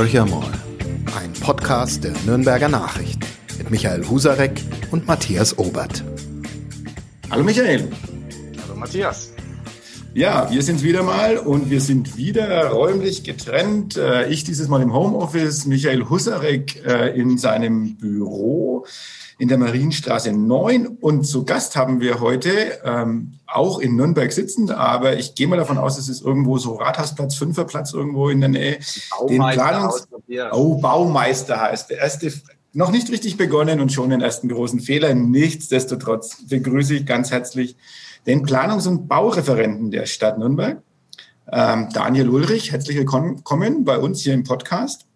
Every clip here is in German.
Horcher mal, ein Podcast der Nürnberger Nachrichten mit Michael Husarek und Matthias Obert. Hallo Michael. Hallo Matthias. Ja, wir sind wieder mal und wir sind wieder räumlich getrennt. Äh, ich dieses Mal im Homeoffice, Michael Husarek äh, in seinem Büro in der Marienstraße 9. Und zu Gast haben wir heute ähm, auch in Nürnberg sitzend, aber ich gehe mal davon aus, es ist irgendwo so Rathausplatz, Fünferplatz irgendwo in der Nähe. Den Planungs oh, Baumeister heißt der erste, noch nicht richtig begonnen und schon den ersten großen Fehler. Nichtsdestotrotz begrüße ich ganz herzlich den Planungs- und Baureferenten der Stadt Nürnberg, ähm, Daniel Ulrich. Herzlich willkommen bei uns hier im Podcast.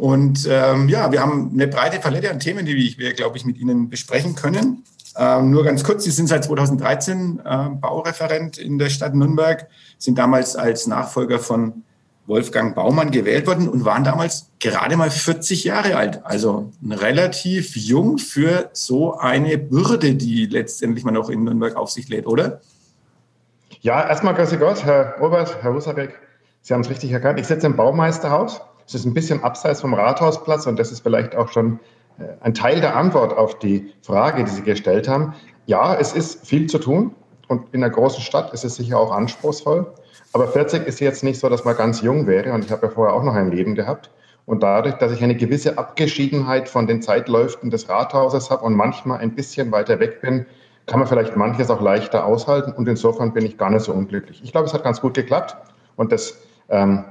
Und ähm, ja, wir haben eine breite Palette an Themen, die wir, glaube ich, mit Ihnen besprechen können. Ähm, nur ganz kurz, Sie sind seit 2013 äh, Baureferent in der Stadt Nürnberg, sind damals als Nachfolger von Wolfgang Baumann gewählt worden und waren damals gerade mal 40 Jahre alt. Also relativ jung für so eine Bürde, die letztendlich man auch in Nürnberg auf sich lädt, oder? Ja, erstmal grüße Gott, Herr Robert, Herr Husarek. Sie haben es richtig erkannt. Ich sitze im Baumeisterhaus es ist ein bisschen abseits vom Rathausplatz und das ist vielleicht auch schon äh, ein Teil der Antwort auf die Frage, die Sie gestellt haben. Ja, es ist viel zu tun und in einer großen Stadt ist es sicher auch anspruchsvoll. Aber 40 ist jetzt nicht so, dass man ganz jung wäre und ich habe ja vorher auch noch ein Leben gehabt. Und dadurch, dass ich eine gewisse Abgeschiedenheit von den Zeitläuften des Rathauses habe und manchmal ein bisschen weiter weg bin, kann man vielleicht manches auch leichter aushalten. Und insofern bin ich gar nicht so unglücklich. Ich glaube, es hat ganz gut geklappt. Und das ähm,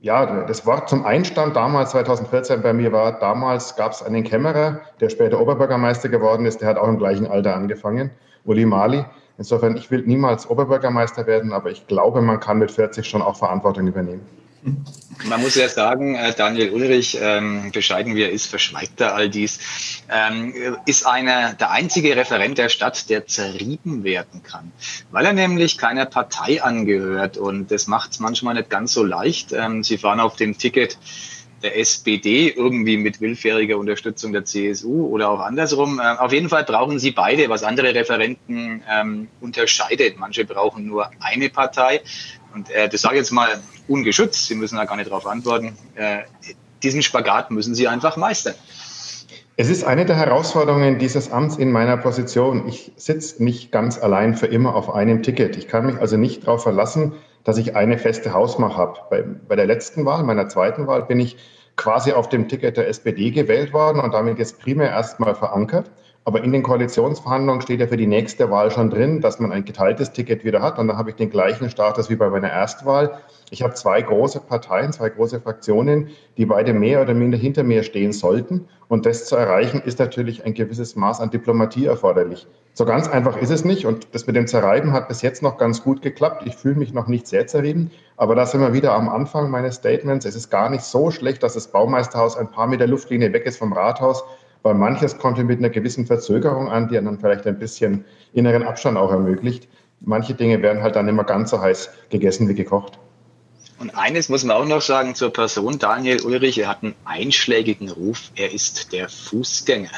ja, das Wort zum Einstand damals 2014 bei mir war, damals gab es einen Kämmerer, der später Oberbürgermeister geworden ist, der hat auch im gleichen Alter angefangen, Uli Mali. Insofern, ich will niemals Oberbürgermeister werden, aber ich glaube, man kann mit 40 schon auch Verantwortung übernehmen. Man muss ja sagen, äh, Daniel Ulrich, ähm, bescheiden wie er ist, verschweigt er all dies, ähm, ist einer der einzige Referent der Stadt, der zerrieben werden kann, weil er nämlich keiner Partei angehört. Und das macht es manchmal nicht ganz so leicht. Ähm, Sie fahren auf dem Ticket der SPD irgendwie mit willfähriger Unterstützung der CSU oder auch andersrum. Äh, auf jeden Fall brauchen sie beide, was andere Referenten ähm, unterscheidet. Manche brauchen nur eine Partei. Und äh, das sage ich jetzt mal ungeschützt, Sie müssen da gar nicht darauf antworten. Äh, diesen Spagat müssen Sie einfach meistern. Es ist eine der Herausforderungen dieses Amts in meiner Position. Ich sitze nicht ganz allein für immer auf einem Ticket. Ich kann mich also nicht darauf verlassen, dass ich eine feste Hausmacht habe. Bei, bei der letzten Wahl, meiner zweiten Wahl, bin ich quasi auf dem Ticket der SPD gewählt worden und damit jetzt primär erstmal verankert. Aber in den Koalitionsverhandlungen steht ja für die nächste Wahl schon drin, dass man ein geteiltes Ticket wieder hat. Und da habe ich den gleichen Status wie bei meiner Erstwahl. Ich habe zwei große Parteien, zwei große Fraktionen, die beide mehr oder minder hinter mir stehen sollten. Und das zu erreichen, ist natürlich ein gewisses Maß an Diplomatie erforderlich. So ganz einfach ist es nicht. Und das mit dem Zerreiben hat bis jetzt noch ganz gut geklappt. Ich fühle mich noch nicht sehr zerrieben. Aber da sind wir wieder am Anfang meines Statements. Es ist gar nicht so schlecht, dass das Baumeisterhaus ein paar Meter Luftlinie weg ist vom Rathaus weil manches kommt mit einer gewissen Verzögerung an, die dann vielleicht ein bisschen inneren Abstand auch ermöglicht. Manche Dinge werden halt dann immer ganz so heiß gegessen wie gekocht. Und eines muss man auch noch sagen zur Person Daniel Ulrich. Er hat einen einschlägigen Ruf. Er ist der Fußgänger.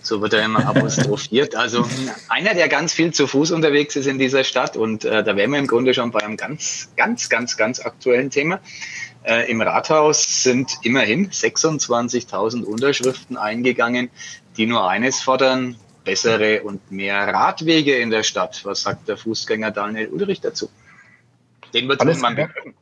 So wird er immer apostrophiert. Also einer, der ganz viel zu Fuß unterwegs ist in dieser Stadt. Und äh, da wären wir im Grunde schon bei einem ganz, ganz, ganz, ganz aktuellen Thema. Äh, Im Rathaus sind immerhin 26.000 Unterschriften eingegangen, die nur eines fordern, bessere und mehr Radwege in der Stadt. Was sagt der Fußgänger Daniel Ulrich dazu? Den wird man behören.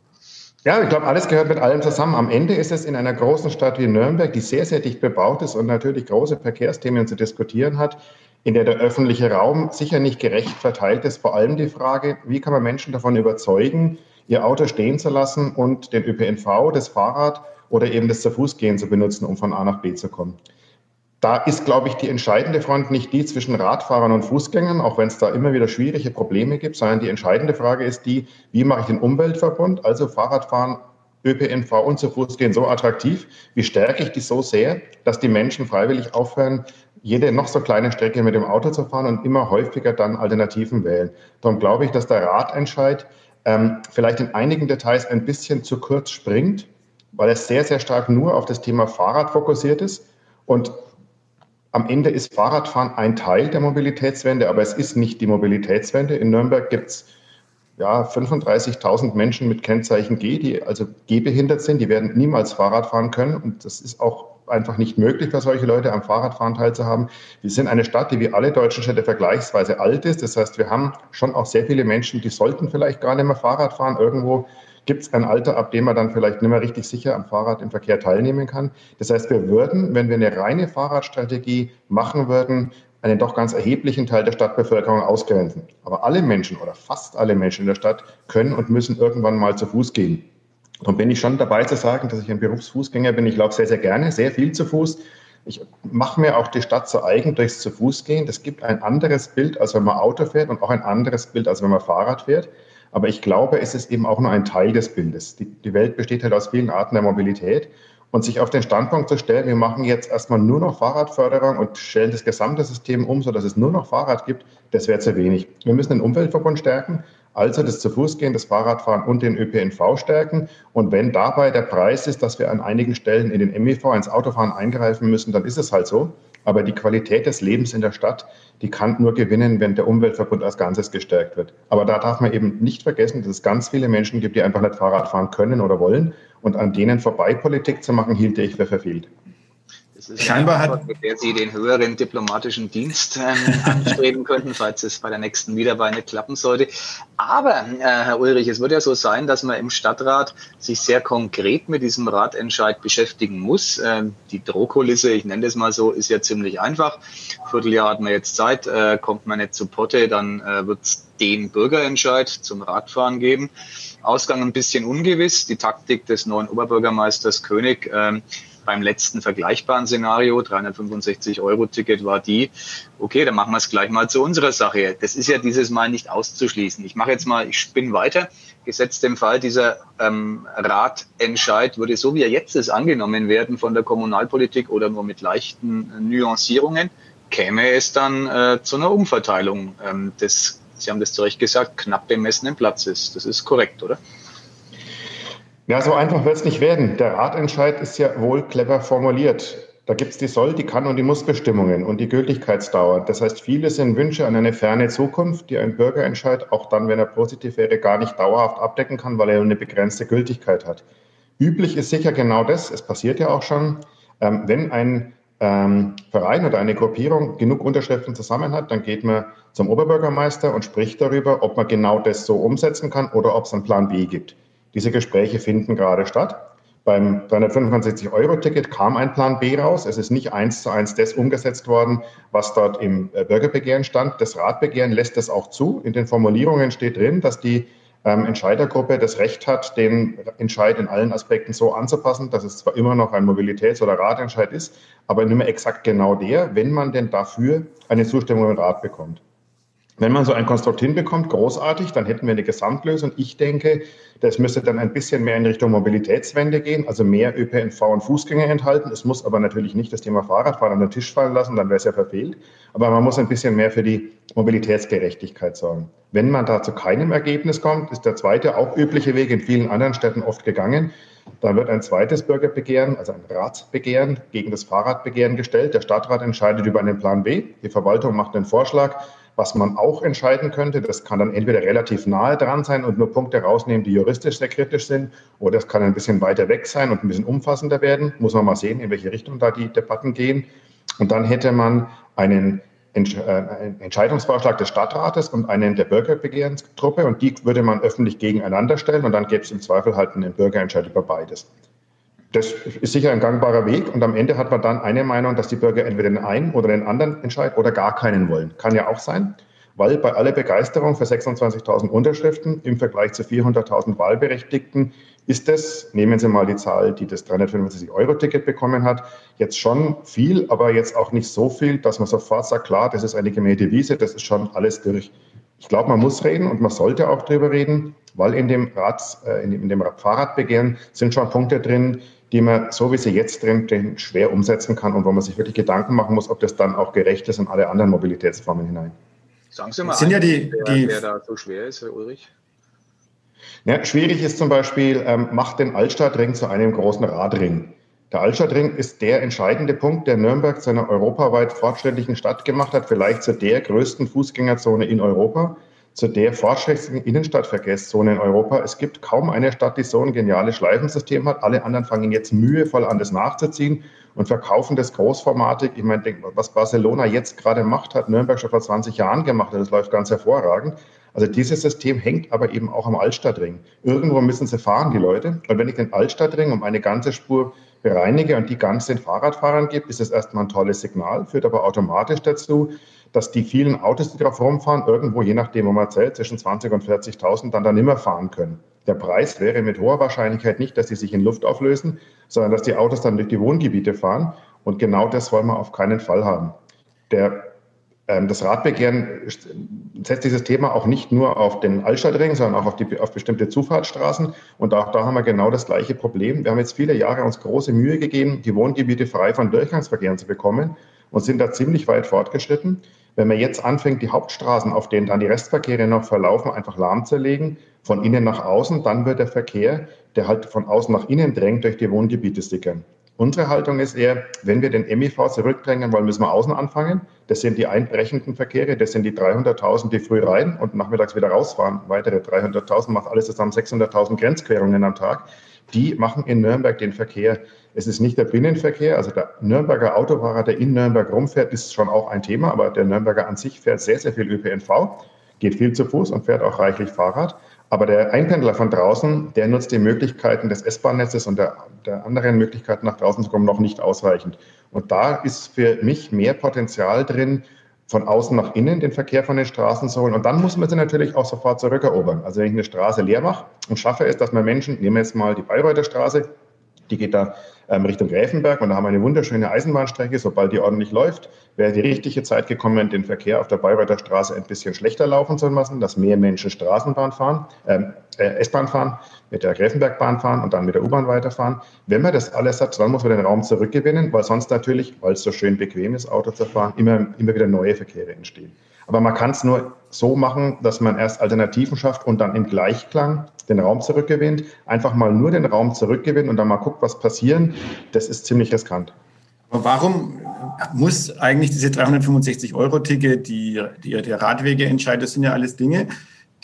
Ja, ich glaube, alles gehört mit allem zusammen. Am Ende ist es in einer großen Stadt wie Nürnberg, die sehr, sehr dicht bebaut ist und natürlich große Verkehrsthemen zu diskutieren hat, in der der öffentliche Raum sicher nicht gerecht verteilt ist, vor allem die Frage, wie kann man Menschen davon überzeugen, ihr Auto stehen zu lassen und den ÖPNV, das Fahrrad oder eben das zu Fuß gehen zu benutzen, um von A nach B zu kommen. Da ist, glaube ich, die entscheidende Front nicht die zwischen Radfahrern und Fußgängern, auch wenn es da immer wieder schwierige Probleme gibt, sondern die entscheidende Frage ist die, wie mache ich den Umweltverbund, also Fahrradfahren, ÖPNV und zu Fuß gehen so attraktiv, wie stärke ich die so sehr, dass die Menschen freiwillig aufhören, jede noch so kleine Strecke mit dem Auto zu fahren und immer häufiger dann Alternativen wählen. Darum glaube ich, dass der Radentscheid ähm, vielleicht in einigen Details ein bisschen zu kurz springt, weil es sehr, sehr stark nur auf das Thema Fahrrad fokussiert ist. Und am Ende ist Fahrradfahren ein Teil der Mobilitätswende, aber es ist nicht die Mobilitätswende. In Nürnberg gibt es ja, 35.000 Menschen mit Kennzeichen G, die also gehbehindert sind, die werden niemals Fahrrad fahren können. Und das ist auch einfach nicht möglich für solche Leute am Fahrradfahren teilzuhaben. Wir sind eine Stadt, die wie alle deutschen Städte vergleichsweise alt ist. Das heißt, wir haben schon auch sehr viele Menschen, die sollten vielleicht gar nicht mehr Fahrrad fahren. Irgendwo gibt es ein Alter, ab dem man dann vielleicht nicht mehr richtig sicher am Fahrrad im Verkehr teilnehmen kann. Das heißt, wir würden, wenn wir eine reine Fahrradstrategie machen würden, einen doch ganz erheblichen Teil der Stadtbevölkerung ausgrenzen. Aber alle Menschen oder fast alle Menschen in der Stadt können und müssen irgendwann mal zu Fuß gehen. Und bin ich schon dabei zu sagen, dass ich ein Berufsfußgänger bin. Ich laufe sehr, sehr gerne, sehr viel zu Fuß. Ich mache mir auch die Stadt zu eigen durchs zu Fuß gehen. Das gibt ein anderes Bild, als wenn man Auto fährt und auch ein anderes Bild, als wenn man Fahrrad fährt. Aber ich glaube, es ist eben auch nur ein Teil des Bildes. Die, die Welt besteht halt aus vielen Arten der Mobilität und sich auf den Standpunkt zu stellen, wir machen jetzt erstmal nur noch Fahrradförderung und stellen das gesamte System um, sodass es nur noch Fahrrad gibt, das wäre zu wenig. Wir müssen den Umweltverbund stärken, also das zu Fuß gehen, das Fahrradfahren und den ÖPNV stärken. Und wenn dabei der Preis ist, dass wir an einigen Stellen in den MEV ins Autofahren eingreifen müssen, dann ist es halt so. Aber die Qualität des Lebens in der Stadt, die kann nur gewinnen, wenn der Umweltverbund als Ganzes gestärkt wird. Aber da darf man eben nicht vergessen, dass es ganz viele Menschen gibt, die einfach nicht Fahrrad fahren können oder wollen. Und an denen vorbei Politik zu machen, hielt ich für verfehlt. Das ist Scheinbar eine Antwort, mit der Sie den höheren diplomatischen Dienst ähm, anstreben könnten, falls es bei der nächsten Wiederwahl nicht klappen sollte. Aber, äh, Herr Ulrich, es wird ja so sein, dass man im Stadtrat sich sehr konkret mit diesem Ratentscheid beschäftigen muss. Ähm, die Drohkulisse, ich nenne das mal so, ist ja ziemlich einfach. Vierteljahr hat man jetzt Zeit, äh, kommt man nicht zu Potte, dann äh, wird es den Bürgerentscheid zum Radfahren geben. Ausgang ein bisschen ungewiss. Die Taktik des neuen Oberbürgermeisters König ähm, beim letzten vergleichbaren Szenario, 365 Euro Ticket, war die, okay, dann machen wir es gleich mal zu unserer Sache. Das ist ja dieses Mal nicht auszuschließen. Ich mache jetzt mal, ich spinne weiter. Gesetzt dem Fall, dieser ähm, Ratentscheid würde so wie er jetzt ist angenommen werden von der Kommunalpolitik oder nur mit leichten Nuancierungen, käme es dann äh, zu einer Umverteilung ähm, des, Sie haben das zu Recht gesagt, knapp bemessenen Platzes. Das ist korrekt, oder? Ja, so einfach wird es nicht werden. Der Ratentscheid ist ja wohl clever formuliert. Da gibt es die Soll-, die Kann- und die Muss-Bestimmungen und die Gültigkeitsdauer. Das heißt, viele sind Wünsche an eine ferne Zukunft, die ein Bürgerentscheid, auch dann, wenn er positiv wäre, gar nicht dauerhaft abdecken kann, weil er eine begrenzte Gültigkeit hat. Üblich ist sicher genau das, es passiert ja auch schon, ähm, wenn ein ähm, Verein oder eine Gruppierung genug Unterschriften zusammen hat, dann geht man zum Oberbürgermeister und spricht darüber, ob man genau das so umsetzen kann oder ob es einen Plan B gibt. Diese Gespräche finden gerade statt. Beim 365-Euro-Ticket kam ein Plan B raus. Es ist nicht eins zu eins das umgesetzt worden, was dort im äh, Bürgerbegehren stand. Das Ratbegehren lässt es auch zu. In den Formulierungen steht drin, dass die ähm, Entscheidergruppe das Recht hat, den Entscheid in allen Aspekten so anzupassen, dass es zwar immer noch ein Mobilitäts- oder Ratentscheid ist, aber nicht mehr exakt genau der, wenn man denn dafür eine Zustimmung im Rat bekommt. Wenn man so ein Konstrukt hinbekommt, großartig, dann hätten wir eine Gesamtlösung. Ich denke, das müsste dann ein bisschen mehr in Richtung Mobilitätswende gehen, also mehr ÖPNV und Fußgänger enthalten. Es muss aber natürlich nicht das Thema Fahrradfahren an den Tisch fallen lassen, dann wäre es ja verfehlt. Aber man muss ein bisschen mehr für die Mobilitätsgerechtigkeit sorgen. Wenn man da zu keinem Ergebnis kommt, ist der zweite, auch übliche Weg in vielen anderen Städten oft gegangen. Dann wird ein zweites Bürgerbegehren, also ein Ratsbegehren gegen das Fahrradbegehren gestellt. Der Stadtrat entscheidet über einen Plan B. Die Verwaltung macht den Vorschlag. Was man auch entscheiden könnte, das kann dann entweder relativ nahe dran sein und nur Punkte rausnehmen, die juristisch sehr kritisch sind, oder es kann ein bisschen weiter weg sein und ein bisschen umfassender werden. Muss man mal sehen, in welche Richtung da die Debatten gehen. Und dann hätte man einen äh, Entscheidungsvorschlag des Stadtrates und einen der Bürgerbegehrenstruppe und die würde man öffentlich gegeneinander stellen und dann gäbe es im Zweifel halt einen Bürgerentscheid über beides. Das ist sicher ein gangbarer Weg und am Ende hat man dann eine Meinung, dass die Bürger entweder den einen oder den anderen Entscheid oder gar keinen wollen. Kann ja auch sein, weil bei aller Begeisterung für 26.000 Unterschriften im Vergleich zu 400.000 Wahlberechtigten ist es, nehmen Sie mal die Zahl, die das 365-Euro-Ticket bekommen hat, jetzt schon viel, aber jetzt auch nicht so viel, dass man sofort sagt, klar, das ist eine gemähte Wiese, das ist schon alles durch. Ich glaube, man muss reden und man sollte auch drüber reden, weil in dem, Rats, äh, in dem Fahrradbegehren sind schon Punkte drin, die man, so wie sie jetzt drin stehen, schwer umsetzen kann und wo man sich wirklich Gedanken machen muss, ob das dann auch gerecht ist in alle anderen Mobilitätsformen hinein. Sagen Sie mal, sind ja die, wer, die, wer da so schwer ist, Herr Ulrich? Ja, schwierig ist zum Beispiel, ähm, macht den Altstadtring zu einem großen Radring. Der Altstadtring ist der entscheidende Punkt, der Nürnberg zu einer europaweit fortschrittlichen Stadt gemacht hat, vielleicht zu der größten Fußgängerzone in Europa. Zu der fortschrittlichen Innenstadtverkehrszone in Europa. Es gibt kaum eine Stadt, die so ein geniales Schleifensystem hat. Alle anderen fangen jetzt mühevoll an, das nachzuziehen und verkaufen das großformatig. Ich meine, was Barcelona jetzt gerade macht, hat Nürnberg schon vor 20 Jahren gemacht und das läuft ganz hervorragend. Also dieses System hängt aber eben auch am Altstadtring. Irgendwo müssen sie fahren, die Leute. Und wenn ich den Altstadtring um eine ganze Spur bereinige und die ganz den Fahrradfahrern gebe, ist das erstmal ein tolles Signal, führt aber automatisch dazu, dass die vielen Autos, die drauf rumfahren, irgendwo, je nachdem, wo man zählt, zwischen 20 und 40.000 dann da nimmer fahren können. Der Preis wäre mit hoher Wahrscheinlichkeit nicht, dass die sich in Luft auflösen, sondern dass die Autos dann durch die Wohngebiete fahren. Und genau das wollen wir auf keinen Fall haben. Der, ähm, das Radbegehren setzt dieses Thema auch nicht nur auf den Altstadtring, sondern auch auf, die, auf bestimmte Zufahrtsstraßen. Und auch da haben wir genau das gleiche Problem. Wir haben jetzt viele Jahre uns große Mühe gegeben, die Wohngebiete frei von Durchgangsverkehren zu bekommen und sind da ziemlich weit fortgeschritten. Wenn man jetzt anfängt, die Hauptstraßen, auf denen dann die Restverkehre noch verlaufen, einfach lahmzulegen, von innen nach außen, dann wird der Verkehr, der halt von außen nach innen drängt, durch die Wohngebiete sickern. Unsere Haltung ist eher, wenn wir den MIV zurückdrängen wollen, müssen wir außen anfangen. Das sind die einbrechenden Verkehre, das sind die 300.000, die früh rein und nachmittags wieder rausfahren. Weitere 300.000 macht alles zusammen 600.000 Grenzquerungen am Tag. Die machen in Nürnberg den Verkehr. Es ist nicht der Binnenverkehr, also der Nürnberger Autofahrer, der in Nürnberg rumfährt, ist schon auch ein Thema, aber der Nürnberger an sich fährt sehr, sehr viel ÖPNV, geht viel zu Fuß und fährt auch reichlich Fahrrad. Aber der Einpendler von draußen, der nutzt die Möglichkeiten des S-Bahn-Netzes und der, der, anderen Möglichkeiten nach draußen zu kommen noch nicht ausreichend. Und da ist für mich mehr Potenzial drin, von außen nach innen den Verkehr von den Straßen zu holen. Und dann muss man sie natürlich auch sofort zurückerobern. Also wenn ich eine Straße leer mache und schaffe es, dass man Menschen, nehmen wir jetzt mal die Bayreuther Straße, die geht da ähm, Richtung Gräfenberg und da haben wir eine wunderschöne Eisenbahnstrecke. Sobald die ordentlich läuft, wäre die richtige Zeit gekommen, den Verkehr auf der Bayreuther Straße ein bisschen schlechter laufen zu lassen, dass mehr Menschen Straßenbahn fahren, ähm, äh, S-Bahn fahren, mit der Gräfenbergbahn fahren und dann mit der U-Bahn weiterfahren. Wenn man das alles hat, dann muss man den Raum zurückgewinnen, weil sonst natürlich, weil es so schön bequem ist, Auto zu fahren, immer, immer wieder neue Verkehre entstehen. Aber man kann es nur so machen, dass man erst Alternativen schafft und dann im Gleichklang den Raum zurückgewinnt. Einfach mal nur den Raum zurückgewinnen und dann mal guckt, was passiert. Das ist ziemlich riskant. Aber warum muss eigentlich diese 365-Euro-Ticket, die, die, der Radwegeentscheid, das sind ja alles Dinge,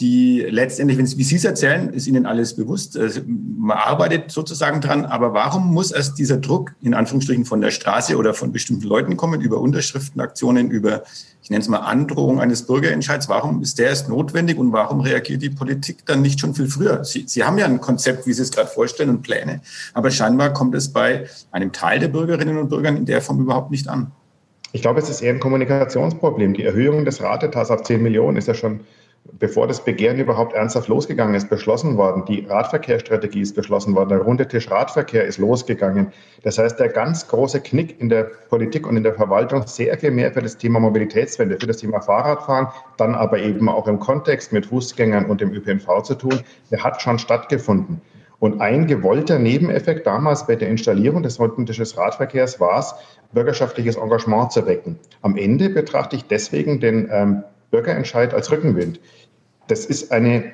die letztendlich, wenn, wie Sie es erzählen, ist Ihnen alles bewusst. Man arbeitet sozusagen dran, aber warum muss erst dieser Druck in Anführungsstrichen von der Straße oder von bestimmten Leuten kommen, über Unterschriftenaktionen, über, ich nenne es mal Androhung eines Bürgerentscheids? Warum ist der erst notwendig und warum reagiert die Politik dann nicht schon viel früher? Sie, Sie haben ja ein Konzept, wie Sie es gerade vorstellen und Pläne, aber scheinbar kommt es bei einem Teil der Bürgerinnen und Bürger in der Form überhaupt nicht an. Ich glaube, es ist eher ein Kommunikationsproblem. Die Erhöhung des Ratetas auf 10 Millionen ist ja schon bevor das Begehren überhaupt ernsthaft losgegangen ist, beschlossen worden. Die Radverkehrsstrategie ist beschlossen worden. Der runde Tisch Radverkehr ist losgegangen. Das heißt, der ganz große Knick in der Politik und in der Verwaltung, sehr viel mehr für das Thema Mobilitätswende, für das Thema Fahrradfahren, dann aber eben auch im Kontext mit Fußgängern und dem ÖPNV zu tun, der hat schon stattgefunden. Und ein gewollter Nebeneffekt damals bei der Installierung des runden Tisches Radverkehrs war es, bürgerschaftliches Engagement zu wecken. Am Ende betrachte ich deswegen den ähm, Bürgerentscheid als Rückenwind. Das ist eine,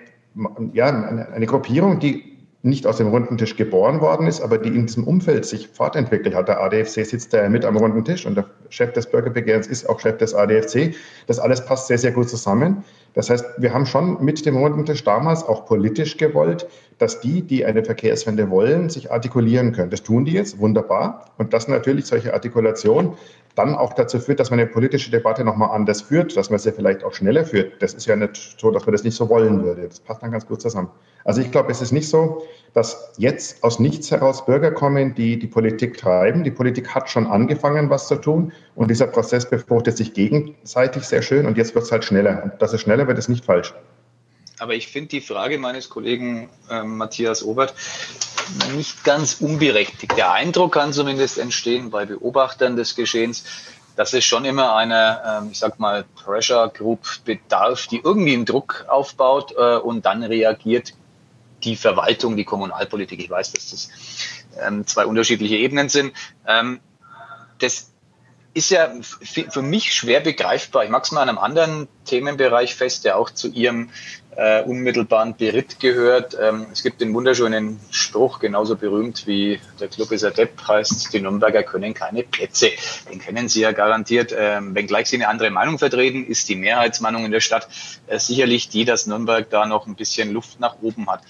ja, eine, eine Gruppierung, die nicht aus dem runden Tisch geboren worden ist, aber die in diesem Umfeld sich fortentwickelt hat. Der ADFC sitzt da mit am runden Tisch und der Chef des Bürgerbegehrens ist auch Chef des ADFC. Das alles passt sehr, sehr gut zusammen. Das heißt, wir haben schon mit dem runden Tisch damals auch politisch gewollt, dass die, die eine Verkehrswende wollen, sich artikulieren können. Das tun die jetzt wunderbar. Und dass natürlich solche Artikulation dann auch dazu führt, dass man eine politische Debatte nochmal anders führt, dass man sie vielleicht auch schneller führt. Das ist ja nicht so, dass man das nicht so wollen würde. Das passt dann ganz gut zusammen. Also ich glaube, es ist nicht so, dass jetzt aus nichts heraus Bürger kommen, die die Politik treiben. Die Politik hat schon angefangen, was zu tun. Und dieser Prozess befruchtet sich gegenseitig sehr schön. Und jetzt wird es halt schneller. Und dass es schneller wird, ist nicht falsch. Aber ich finde die Frage meines Kollegen äh, Matthias Obert nicht ganz unberechtigt. Der Eindruck kann zumindest entstehen bei Beobachtern des Geschehens, dass es schon immer eine, ähm, ich sag mal, Pressure Group bedarf, die irgendwie einen Druck aufbaut äh, und dann reagiert die Verwaltung, die Kommunalpolitik. Ich weiß, dass das ähm, zwei unterschiedliche Ebenen sind. Ähm, das ist ja für mich schwer begreifbar. Ich mag es mal an einem anderen Themenbereich fest, der auch zu Ihrem äh, unmittelbaren Beritt gehört. Ähm, es gibt den wunderschönen Spruch, genauso berühmt wie der Club ist Depp, heißt, die Nürnberger können keine Plätze. Den kennen Sie ja garantiert. Ähm, wenngleich Sie eine andere Meinung vertreten, ist die Mehrheitsmeinung in der Stadt äh, sicherlich die, dass Nürnberg da noch ein bisschen Luft nach oben hat.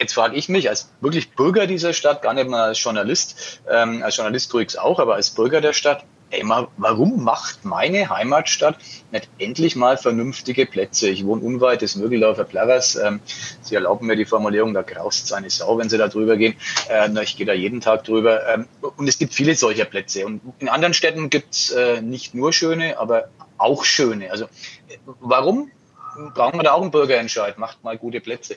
Jetzt frage ich mich als wirklich Bürger dieser Stadt, gar nicht mal als Journalist, ähm, als Journalist tue ich auch, aber als Bürger der Stadt, ey, mal, warum macht meine Heimatstadt nicht endlich mal vernünftige Plätze? Ich wohne unweit des Mögeldorfer Plarers. Ähm, Sie erlauben mir die Formulierung, da graust es eine Sau, wenn Sie da drüber gehen. Äh, na, ich gehe da jeden Tag drüber. Ähm, und es gibt viele solcher Plätze. Und in anderen Städten gibt es äh, nicht nur schöne, aber auch schöne. Also äh, warum brauchen wir da auch einen Bürgerentscheid? Macht mal gute Plätze.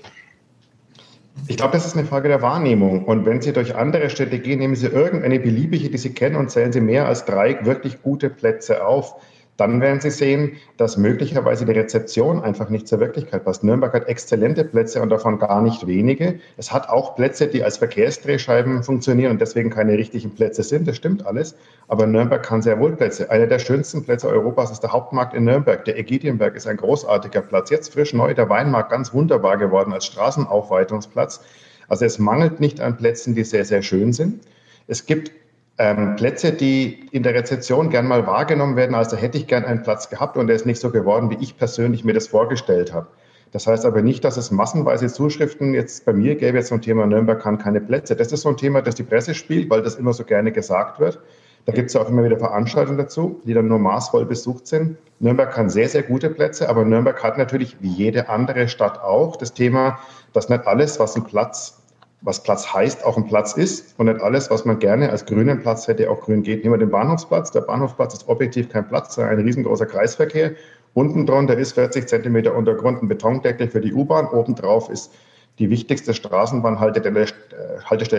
Ich glaube, das ist eine Frage der Wahrnehmung. Und wenn Sie durch andere Städte gehen, nehmen Sie irgendeine beliebige, die Sie kennen, und zählen Sie mehr als drei wirklich gute Plätze auf dann werden Sie sehen, dass möglicherweise die Rezeption einfach nicht zur Wirklichkeit passt. Nürnberg hat exzellente Plätze und davon gar nicht wenige. Es hat auch Plätze, die als Verkehrsdrehscheiben funktionieren und deswegen keine richtigen Plätze sind. Das stimmt alles. Aber Nürnberg kann sehr wohl Plätze. Einer der schönsten Plätze Europas ist der Hauptmarkt in Nürnberg. Der Ägidienberg ist ein großartiger Platz. Jetzt frisch neu der Weinmarkt ganz wunderbar geworden als Straßenaufweitungsplatz. Also es mangelt nicht an Plätzen, die sehr, sehr schön sind. Es gibt ähm, Plätze, die in der Rezeption gern mal wahrgenommen werden, also hätte ich gern einen Platz gehabt und der ist nicht so geworden, wie ich persönlich mir das vorgestellt habe. Das heißt aber nicht, dass es massenweise Zuschriften jetzt bei mir gäbe zum Thema Nürnberg kann keine Plätze. Das ist so ein Thema, das die Presse spielt, weil das immer so gerne gesagt wird. Da gibt es ja auch immer wieder Veranstaltungen dazu, die dann nur maßvoll besucht sind. Nürnberg kann sehr, sehr gute Plätze, aber Nürnberg hat natürlich wie jede andere Stadt auch das Thema, dass nicht alles, was ein Platz was Platz heißt, auch ein Platz ist und nicht alles, was man gerne als grünen Platz hätte, auch grün geht. Nehmen wir den Bahnhofsplatz. Der Bahnhofsplatz ist objektiv kein Platz, sondern ein riesengroßer Kreisverkehr. Unten drunter ist 40 Zentimeter Untergrund ein Betondeckel für die U-Bahn. Obendrauf ist die wichtigste Straßenbahnhaltestelle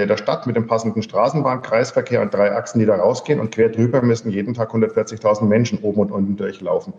äh, der Stadt mit dem passenden Straßenbahnkreisverkehr und drei Achsen, die da rausgehen. Und quer drüber müssen jeden Tag 140.000 Menschen oben und unten durchlaufen.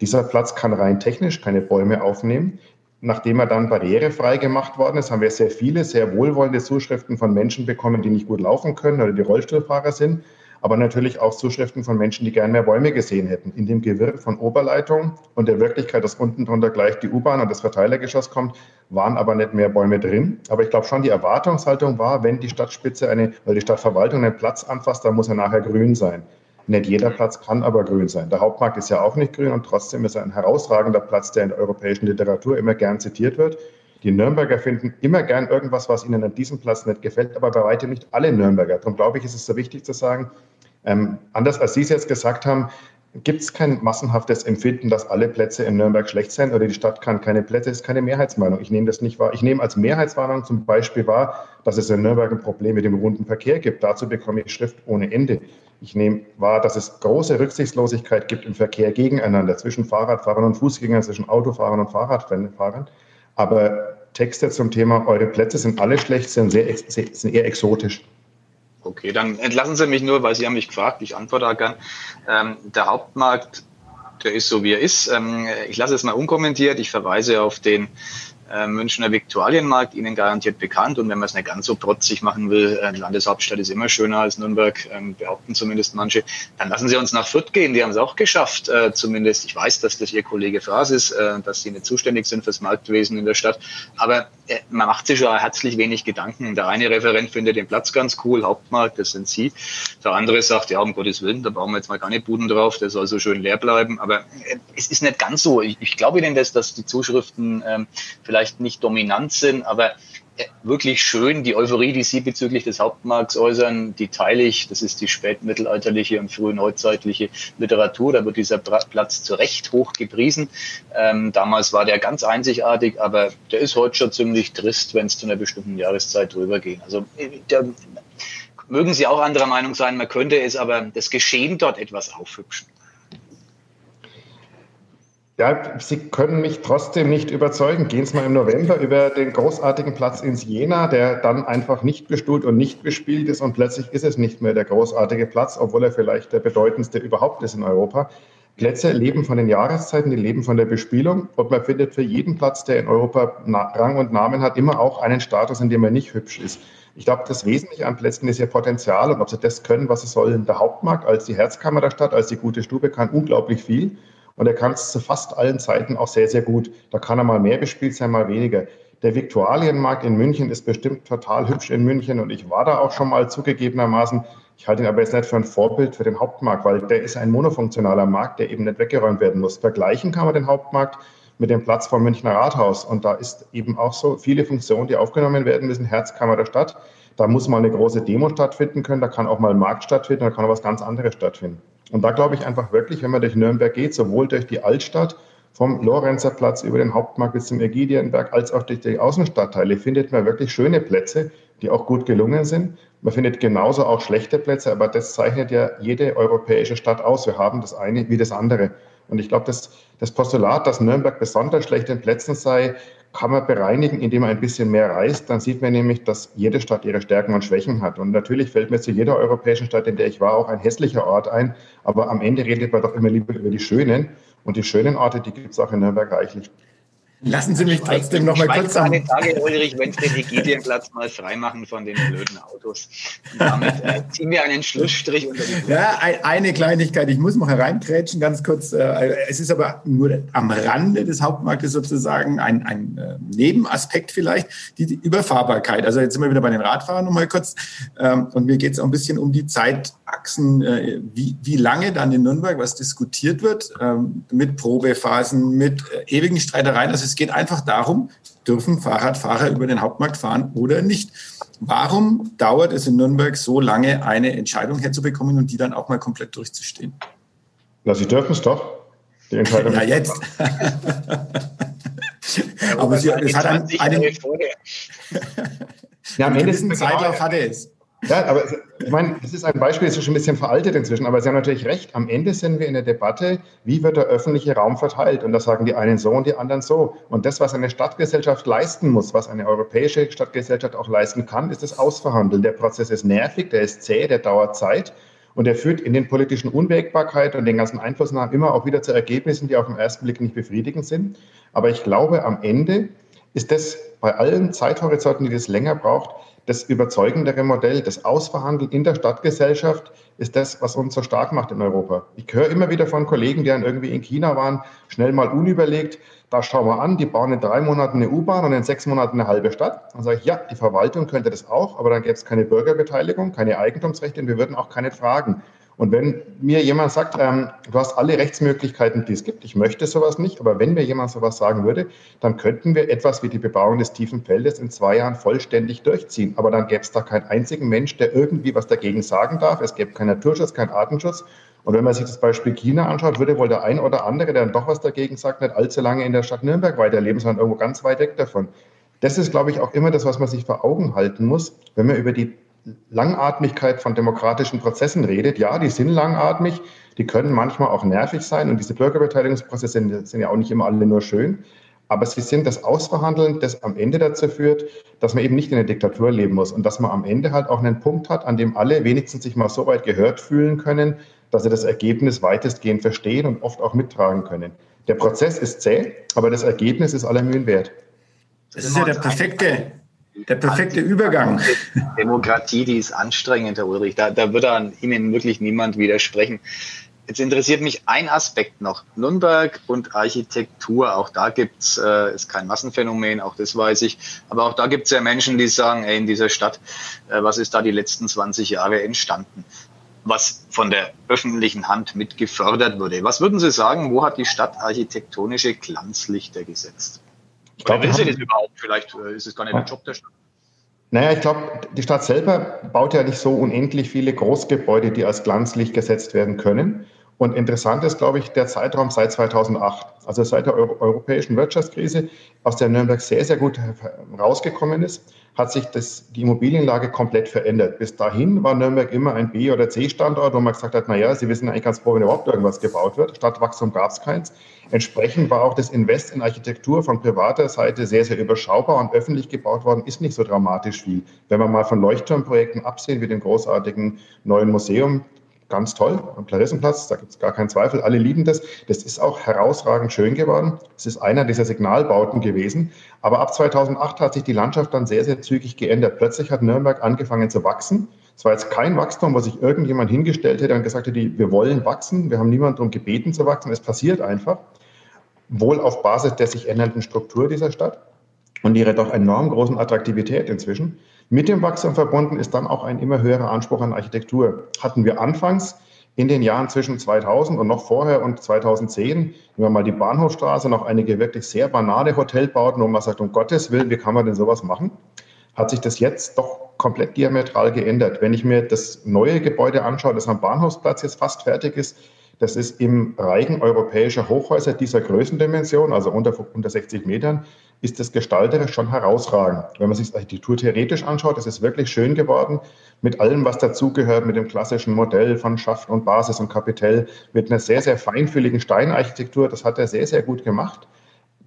Dieser Platz kann rein technisch keine Bäume aufnehmen nachdem er dann barrierefrei gemacht worden ist, haben wir sehr viele, sehr wohlwollende Zuschriften von Menschen bekommen, die nicht gut laufen können oder die Rollstuhlfahrer sind, aber natürlich auch Zuschriften von Menschen, die gern mehr Bäume gesehen hätten. In dem Gewirr von Oberleitung und der Wirklichkeit, dass unten drunter gleich die U-Bahn und das Verteilergeschoss kommt, waren aber nicht mehr Bäume drin. Aber ich glaube schon, die Erwartungshaltung war, wenn die Stadtspitze eine, weil die Stadtverwaltung einen Platz anfasst, dann muss er nachher grün sein. Nicht jeder Platz kann aber grün sein. Der Hauptmarkt ist ja auch nicht grün und trotzdem ist er ein herausragender Platz, der in der europäischen Literatur immer gern zitiert wird. Die Nürnberger finden immer gern irgendwas, was ihnen an diesem Platz nicht gefällt, aber bei weitem nicht alle Nürnberger. Darum glaube ich, ist es so wichtig zu sagen, ähm, anders als Sie es jetzt gesagt haben, gibt es kein massenhaftes Empfinden, dass alle Plätze in Nürnberg schlecht sind oder die Stadt kann keine Plätze, das ist keine Mehrheitsmeinung. Ich nehme das nicht wahr. Ich nehme als Mehrheitsmeinung zum Beispiel wahr, dass es in Nürnberg ein Problem mit dem runden Verkehr gibt. Dazu bekomme ich Schrift ohne Ende. Ich nehme wahr, dass es große Rücksichtslosigkeit gibt im Verkehr gegeneinander, zwischen Fahrradfahrern und Fußgängern, zwischen Autofahrern und Fahrradfahrern. Aber Texte zum Thema, eure Plätze sind alle schlecht, sind, sehr, sind eher exotisch. Okay, dann entlassen Sie mich nur, weil Sie haben mich gefragt, ich antworte da gern. Ähm, der Hauptmarkt, der ist so, wie er ist. Ähm, ich lasse es mal unkommentiert. Ich verweise auf den äh, Münchner Viktualienmarkt Ihnen garantiert bekannt. Und wenn man es nicht ganz so protzig machen will, äh, Landeshauptstadt ist immer schöner als Nürnberg, ähm, behaupten zumindest manche, dann lassen Sie uns nach Fürth gehen. Die haben es auch geschafft, äh, zumindest. Ich weiß, dass das Ihr Kollege Fraß ist, äh, dass Sie nicht zuständig sind fürs Marktwesen in der Stadt. Aber äh, man macht sich schon herzlich wenig Gedanken. Der eine Referent findet den Platz ganz cool, Hauptmarkt, das sind Sie. Der andere sagt, ja, um Gottes Willen, da brauchen wir jetzt mal keine Buden drauf, der soll so schön leer bleiben. Aber äh, es ist nicht ganz so. Ich, ich glaube Ihnen, dass, dass die Zuschriften ähm, vielleicht nicht dominant sind, aber äh, wirklich schön. Die Euphorie, die Sie bezüglich des Hauptmarkts äußern, die teile ich. Das ist die spätmittelalterliche und frühen neuzeitliche Literatur. Da wird dieser Platz zu Recht hoch gepriesen. Ähm, damals war der ganz einzigartig, aber der ist heute schon ziemlich trist, wenn es zu einer bestimmten Jahreszeit drüber geht. Also äh, der, mögen Sie auch anderer Meinung sein, man könnte es aber das Geschehen dort etwas aufhübschen. Ja, Sie können mich trotzdem nicht überzeugen. Gehen Sie mal im November über den großartigen Platz ins Jena, der dann einfach nicht bestuhlt und nicht bespielt ist und plötzlich ist es nicht mehr der großartige Platz, obwohl er vielleicht der bedeutendste überhaupt ist in Europa. Plätze leben von den Jahreszeiten, die leben von der Bespielung und man findet für jeden Platz, der in Europa Rang und Namen hat, immer auch einen Status, in dem er nicht hübsch ist. Ich glaube, das Wesentliche an Plätzen ist ihr Potenzial und ob sie das können, was sie sollen. Der Hauptmarkt als die Herzkammer der Stadt, als die gute Stube kann unglaublich viel und er kann es zu fast allen Zeiten auch sehr, sehr gut. Da kann er mal mehr bespielt sein, mal weniger. Der Viktualienmarkt in München ist bestimmt total hübsch in München und ich war da auch schon mal zugegebenermaßen. Ich halte ihn aber jetzt nicht für ein Vorbild für den Hauptmarkt, weil der ist ein monofunktionaler Markt, der eben nicht weggeräumt werden muss. Vergleichen kann man den Hauptmarkt mit dem Platz vom Münchner Rathaus. Und da ist eben auch so viele Funktionen, die aufgenommen werden müssen. Herzkammer der Stadt. Da muss mal eine große Demo stattfinden können. Da kann auch mal ein Markt stattfinden. Da kann auch was ganz anderes stattfinden. Und da glaube ich einfach wirklich, wenn man durch Nürnberg geht, sowohl durch die Altstadt, vom Lorenzerplatz über den Hauptmarkt bis zum Ägidienberg, als auch durch die Außenstadtteile, findet man wirklich schöne Plätze, die auch gut gelungen sind. Man findet genauso auch schlechte Plätze, aber das zeichnet ja jede europäische Stadt aus. Wir haben das eine wie das andere. Und ich glaube, das, das Postulat, dass Nürnberg besonders schlecht in Plätzen sei, kann man bereinigen, indem man ein bisschen mehr reist. Dann sieht man nämlich, dass jede Stadt ihre Stärken und Schwächen hat. Und natürlich fällt mir zu jeder europäischen Stadt, in der ich war, auch ein hässlicher Ort ein. Aber am Ende redet man doch immer lieber über die schönen. Und die schönen Orte, die gibt es auch in Nürnberg reichlich. Lassen Sie mich trotzdem noch mal kurz am... Tage, Ulrich, wenn Sie den Gideonplatz mal freimachen von den blöden Autos. Und damit äh, ziehen wir einen Schlussstrich unter die Blöden. Ja, eine Kleinigkeit. Ich muss noch hereinkrätschen, ganz kurz. Äh, es ist aber nur am Rande des Hauptmarktes sozusagen ein, ein äh, Nebenaspekt vielleicht, die, die Überfahrbarkeit. Also jetzt sind wir wieder bei den Radfahrern noch mal kurz. Ähm, und mir geht es auch ein bisschen um die Zeitachsen, äh, wie, wie lange dann in Nürnberg was diskutiert wird, ähm, mit Probephasen, mit ewigen Streitereien. Also es geht einfach darum, dürfen Fahrradfahrer über den Hauptmarkt fahren oder nicht. Warum dauert es in Nürnberg so lange, eine Entscheidung herzubekommen und die dann auch mal komplett durchzustehen? Na, Sie dürfen es doch. Die Entscheidung. ja, jetzt. Aber Sie, es hat einen, einen ja, am Ende ist ein Zeitlauf hatte es. Ja, aber ich meine, das ist ein Beispiel, das ist schon ein bisschen veraltet inzwischen, aber Sie haben natürlich recht. Am Ende sind wir in der Debatte, wie wird der öffentliche Raum verteilt? Und da sagen die einen so und die anderen so. Und das, was eine Stadtgesellschaft leisten muss, was eine europäische Stadtgesellschaft auch leisten kann, ist das Ausverhandeln. Der Prozess ist nervig, der ist zäh, der dauert Zeit. Und er führt in den politischen Unwägbarkeiten und den ganzen Einflussnahmen immer auch wieder zu Ergebnissen, die auf den ersten Blick nicht befriedigend sind. Aber ich glaube, am Ende ist das bei allen Zeithorizonten, die das länger braucht, das überzeugendere Modell, das Ausverhandeln in der Stadtgesellschaft, ist das, was uns so stark macht in Europa. Ich höre immer wieder von Kollegen, die dann irgendwie in China waren, schnell mal unüberlegt, da schauen wir an, die bauen in drei Monaten eine U-Bahn und in sechs Monaten eine halbe Stadt. Dann sage ich, ja, die Verwaltung könnte das auch, aber dann gäbe es keine Bürgerbeteiligung, keine Eigentumsrechte und wir würden auch keine fragen. Und wenn mir jemand sagt, ähm, du hast alle Rechtsmöglichkeiten, die es gibt, ich möchte sowas nicht, aber wenn mir jemand sowas sagen würde, dann könnten wir etwas wie die Bebauung des tiefen Feldes in zwei Jahren vollständig durchziehen. Aber dann gäbe es da keinen einzigen Mensch, der irgendwie was dagegen sagen darf. Es gäbe keinen Naturschutz, keinen Artenschutz. Und wenn man sich das Beispiel China anschaut, würde wohl der ein oder andere, der dann doch was dagegen sagt, nicht allzu lange in der Stadt Nürnberg weiterleben, sondern irgendwo ganz weit weg davon. Das ist, glaube ich, auch immer das, was man sich vor Augen halten muss, wenn man über die Langatmigkeit von demokratischen Prozessen redet. Ja, die sind langatmig, die können manchmal auch nervig sein und diese Bürgerbeteiligungsprozesse sind, sind ja auch nicht immer alle nur schön. Aber sie sind das Ausverhandeln, das am Ende dazu führt, dass man eben nicht in der Diktatur leben muss und dass man am Ende halt auch einen Punkt hat, an dem alle wenigstens sich mal so weit gehört fühlen können, dass sie das Ergebnis weitestgehend verstehen und oft auch mittragen können. Der Prozess ist zäh, aber das Ergebnis ist aller Mühen wert. Das ist ja der perfekte, der perfekte Übergang. Demokratie, die ist anstrengend, Herr Ulrich. Da, da würde an Ihnen wirklich niemand widersprechen. Jetzt interessiert mich ein Aspekt noch. Nürnberg und Architektur, auch da gibt's äh, ist kein Massenphänomen, auch das weiß ich. Aber auch da gibt's ja Menschen, die sagen, ey, in dieser Stadt, äh, was ist da die letzten 20 Jahre entstanden? Was von der öffentlichen Hand mit gefördert wurde. Was würden Sie sagen, wo hat die Stadt architektonische Glanzlichter gesetzt? Ich glaube, will sie das überhaupt? Vielleicht äh, ist es gar nicht der Job der Stadt. Naja, ich glaube, die Stadt selber baut ja nicht so unendlich viele Großgebäude, die als Glanzlicht gesetzt werden können. Und interessant ist, glaube ich, der Zeitraum seit 2008, also seit der europäischen Wirtschaftskrise, aus der Nürnberg sehr, sehr gut rausgekommen ist, hat sich das, die Immobilienlage komplett verändert. Bis dahin war Nürnberg immer ein B- oder C-Standort, wo man gesagt hat, naja, Sie wissen eigentlich ganz froh, wenn überhaupt irgendwas gebaut wird. Stadtwachstum gab es keins. Entsprechend war auch das Invest in Architektur von privater Seite sehr, sehr überschaubar und öffentlich gebaut worden ist nicht so dramatisch viel. Wenn wir mal von Leuchtturmprojekten absehen, wie dem großartigen neuen Museum, ganz toll. Am Clarissenplatz, da gibt es gar keinen Zweifel, alle lieben das. Das ist auch herausragend schön geworden. Es ist einer dieser Signalbauten gewesen. Aber ab 2008 hat sich die Landschaft dann sehr, sehr zügig geändert. Plötzlich hat Nürnberg angefangen zu wachsen. Es war jetzt kein Wachstum, wo sich irgendjemand hingestellt hätte und gesagt hätte, wir wollen wachsen. Wir haben niemanden darum gebeten zu wachsen. Es passiert einfach. Wohl auf Basis der sich ändernden Struktur dieser Stadt und ihrer doch enorm großen Attraktivität inzwischen. Mit dem Wachstum verbunden ist dann auch ein immer höherer Anspruch an Architektur. Hatten wir anfangs in den Jahren zwischen 2000 und noch vorher und 2010, nehmen wir mal die Bahnhofstraße, noch einige wirklich sehr banale Hotelbauten, wo man sagt, um Gottes Willen, wie kann man denn sowas machen? Hat sich das jetzt doch komplett diametral geändert. Wenn ich mir das neue Gebäude anschaue, das am Bahnhofsplatz jetzt fast fertig ist, das ist im Reigen europäischer Hochhäuser dieser Größendimension, also unter, unter 60 Metern, ist das gestalterisch schon herausragend. Wenn man sich das Architektur theoretisch anschaut, das ist wirklich schön geworden mit allem, was dazugehört, mit dem klassischen Modell von Schaft und Basis und Kapitell, mit einer sehr, sehr feinfühligen Steinarchitektur. Das hat er sehr, sehr gut gemacht.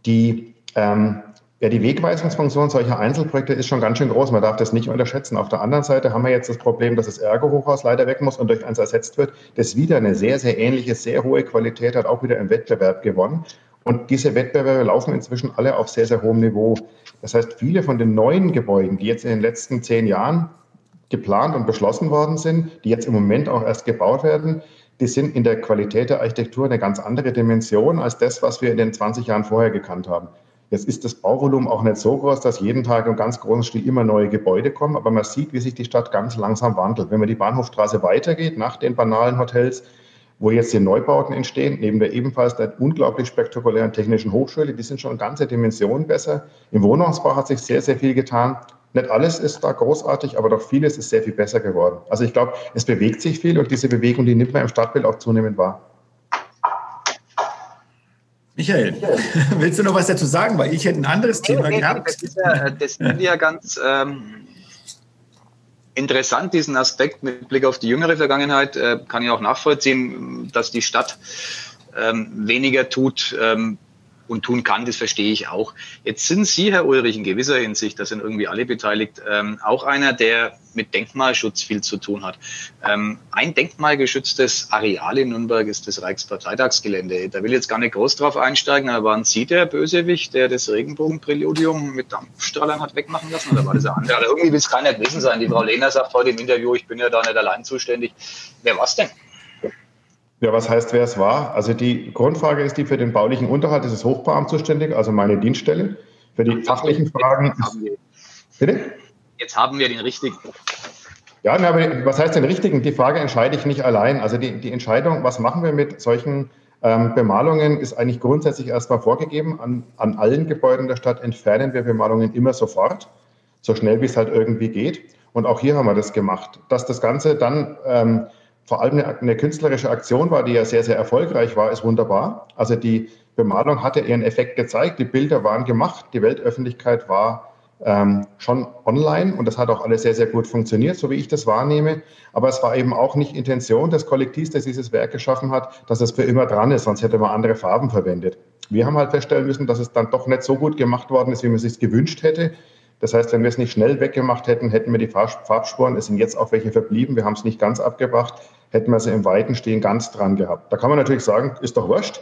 Die ähm, ja, die Wegweisungsfunktion solcher Einzelprojekte ist schon ganz schön groß. Man darf das nicht unterschätzen. Auf der anderen Seite haben wir jetzt das Problem, dass das Ergo-Hochhaus leider weg muss und durch eins ersetzt wird, das wieder eine sehr, sehr ähnliche, sehr hohe Qualität hat, auch wieder im Wettbewerb gewonnen. Und diese Wettbewerbe laufen inzwischen alle auf sehr, sehr hohem Niveau. Das heißt, viele von den neuen Gebäuden, die jetzt in den letzten zehn Jahren geplant und beschlossen worden sind, die jetzt im Moment auch erst gebaut werden, die sind in der Qualität der Architektur eine ganz andere Dimension als das, was wir in den 20 Jahren vorher gekannt haben. Jetzt ist das Bauvolumen auch nicht so groß, dass jeden Tag im ganz großen Stil immer neue Gebäude kommen, aber man sieht, wie sich die Stadt ganz langsam wandelt. Wenn man die Bahnhofstraße weitergeht, nach den banalen Hotels, wo jetzt die Neubauten entstehen, neben der ebenfalls der unglaublich spektakulären Technischen Hochschule, die sind schon ganze Dimensionen besser. Im Wohnungsbau hat sich sehr, sehr viel getan. Nicht alles ist da großartig, aber doch vieles ist sehr viel besser geworden. Also ich glaube, es bewegt sich viel und diese Bewegung, die nimmt man im Stadtbild auch zunehmend wahr. Michael, willst du noch was dazu sagen? Weil ich hätte ein anderes nee, Thema nee, gehabt. Das ist ja, das ist ja ganz ähm, interessant, diesen Aspekt mit Blick auf die jüngere Vergangenheit. Äh, kann ich auch nachvollziehen, dass die Stadt ähm, weniger tut, ähm, und tun kann, das verstehe ich auch. Jetzt sind Sie, Herr Ulrich, in gewisser Hinsicht, da sind irgendwie alle beteiligt, ähm, auch einer, der mit Denkmalschutz viel zu tun hat. Ähm, ein denkmalgeschütztes Areal in Nürnberg ist das Reichsparteitagsgelände. Da will ich jetzt gar nicht groß drauf einsteigen, aber waren Sie der Bösewicht, der das Regenbogenpräludium mit Dampfstrahlern hat wegmachen lassen oder war das ein anderer? Irgendwie will es keiner gewesen sein. Die Frau Lehner sagt heute im Interview, ich bin ja da nicht allein zuständig. Wer war's denn? Ja, was heißt, wer es war? Also die Grundfrage ist die für den baulichen Unterhalt ist das Hochbauamt zuständig, also meine Dienststelle. Für die fachlichen Fragen. Bitte? Jetzt haben wir den richtigen. Ja, aber was heißt den richtigen? Die Frage entscheide ich nicht allein. Also die, die Entscheidung, was machen wir mit solchen ähm, Bemalungen, ist eigentlich grundsätzlich erstmal vorgegeben. An, an allen Gebäuden der Stadt entfernen wir Bemalungen immer sofort, so schnell wie es halt irgendwie geht. Und auch hier haben wir das gemacht. Dass das Ganze dann ähm, vor allem eine, künstlerische Aktion war, die ja sehr, sehr erfolgreich war, ist wunderbar. Also die Bemalung hatte ihren Effekt gezeigt, die Bilder waren gemacht, die Weltöffentlichkeit war ähm, schon online und das hat auch alles sehr, sehr gut funktioniert, so wie ich das wahrnehme. Aber es war eben auch nicht Intention des Kollektivs, das dieses Werk geschaffen hat, dass es für immer dran ist, sonst hätte man andere Farben verwendet. Wir haben halt feststellen müssen, dass es dann doch nicht so gut gemacht worden ist, wie man es sich gewünscht hätte. Das heißt, wenn wir es nicht schnell weggemacht hätten, hätten wir die Farbspuren, es sind jetzt auch welche verblieben, wir haben es nicht ganz abgebracht, hätten wir sie im Weiten stehen ganz dran gehabt. Da kann man natürlich sagen, ist doch wurscht,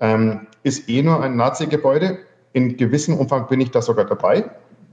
ähm, ist eh nur ein Nazi-Gebäude. In gewissem Umfang bin ich da sogar dabei.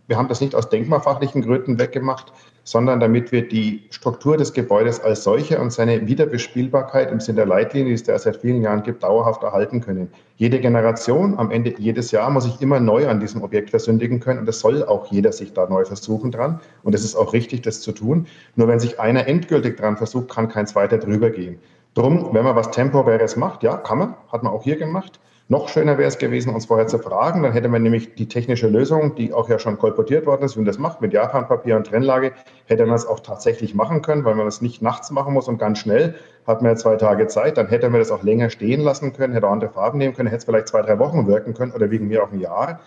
Wir haben das nicht aus denkmalfachlichen Gründen weggemacht, sondern damit wir die Struktur des Gebäudes als solche und seine Wiederbespielbarkeit im Sinne der Leitlinie, die es da seit vielen Jahren gibt, dauerhaft erhalten können. Jede Generation, am Ende jedes Jahr, muss sich immer neu an diesem Objekt versündigen können und das soll auch jeder sich da neu versuchen dran und es ist auch richtig, das zu tun. Nur wenn sich einer endgültig dran versucht, kann kein zweiter drüber gehen. Drum, wenn man was Temporäres macht, ja, kann man, hat man auch hier gemacht. Noch schöner wäre es gewesen, uns vorher zu fragen. Dann hätte man nämlich die technische Lösung, die auch ja schon kolportiert worden ist, wie man das macht, mit Japanpapier und Trennlage, hätte man es auch tatsächlich machen können, weil man es nicht nachts machen muss und ganz schnell. Hat man ja zwei Tage Zeit, dann hätte man das auch länger stehen lassen können, hätte auch andere Farben nehmen können, hätte es vielleicht zwei, drei Wochen wirken können oder wegen mir auch ein Jahr.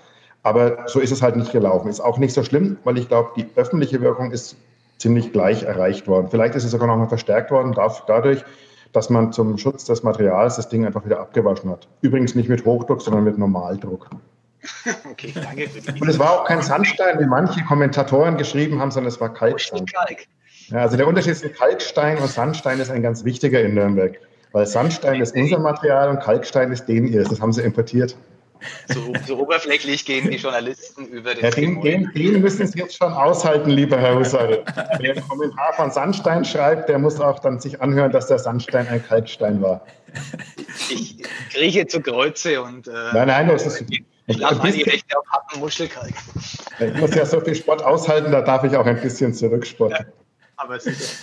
Aber so ist es halt nicht gelaufen. Ist auch nicht so schlimm, weil ich glaube, die öffentliche Wirkung ist ziemlich gleich erreicht worden. Vielleicht ist es sogar noch mal verstärkt worden dadurch, dass man zum Schutz des Materials das Ding einfach wieder abgewaschen hat. Übrigens nicht mit Hochdruck, sondern mit Normaldruck. okay, danke Und es war auch kein Sandstein, wie manche Kommentatoren geschrieben haben, sondern es war Kalkstein. Kalk. Ja, also der Unterschied zwischen Kalkstein und Sandstein ist ein ganz wichtiger in Nürnberg. Weil Sandstein ist unser Material und Kalkstein ist den ihr. Das haben sie importiert. So, so, oberflächlich gehen die Journalisten über den ja, den, den, den, müssen Sie jetzt schon aushalten, lieber Herr Husserl. Wer einen Kommentar von Sandstein schreibt, der muss auch dann sich anhören, dass der Sandstein ein Kalkstein war. Ich krieche zu Kreuze und äh, nein, nein, das ist, ich lasse mal die Rechte auf Happen Muschelkalk. Ich muss ja so viel Sport aushalten, da darf ich auch ein bisschen zurückspotten. Ja, aber sicher.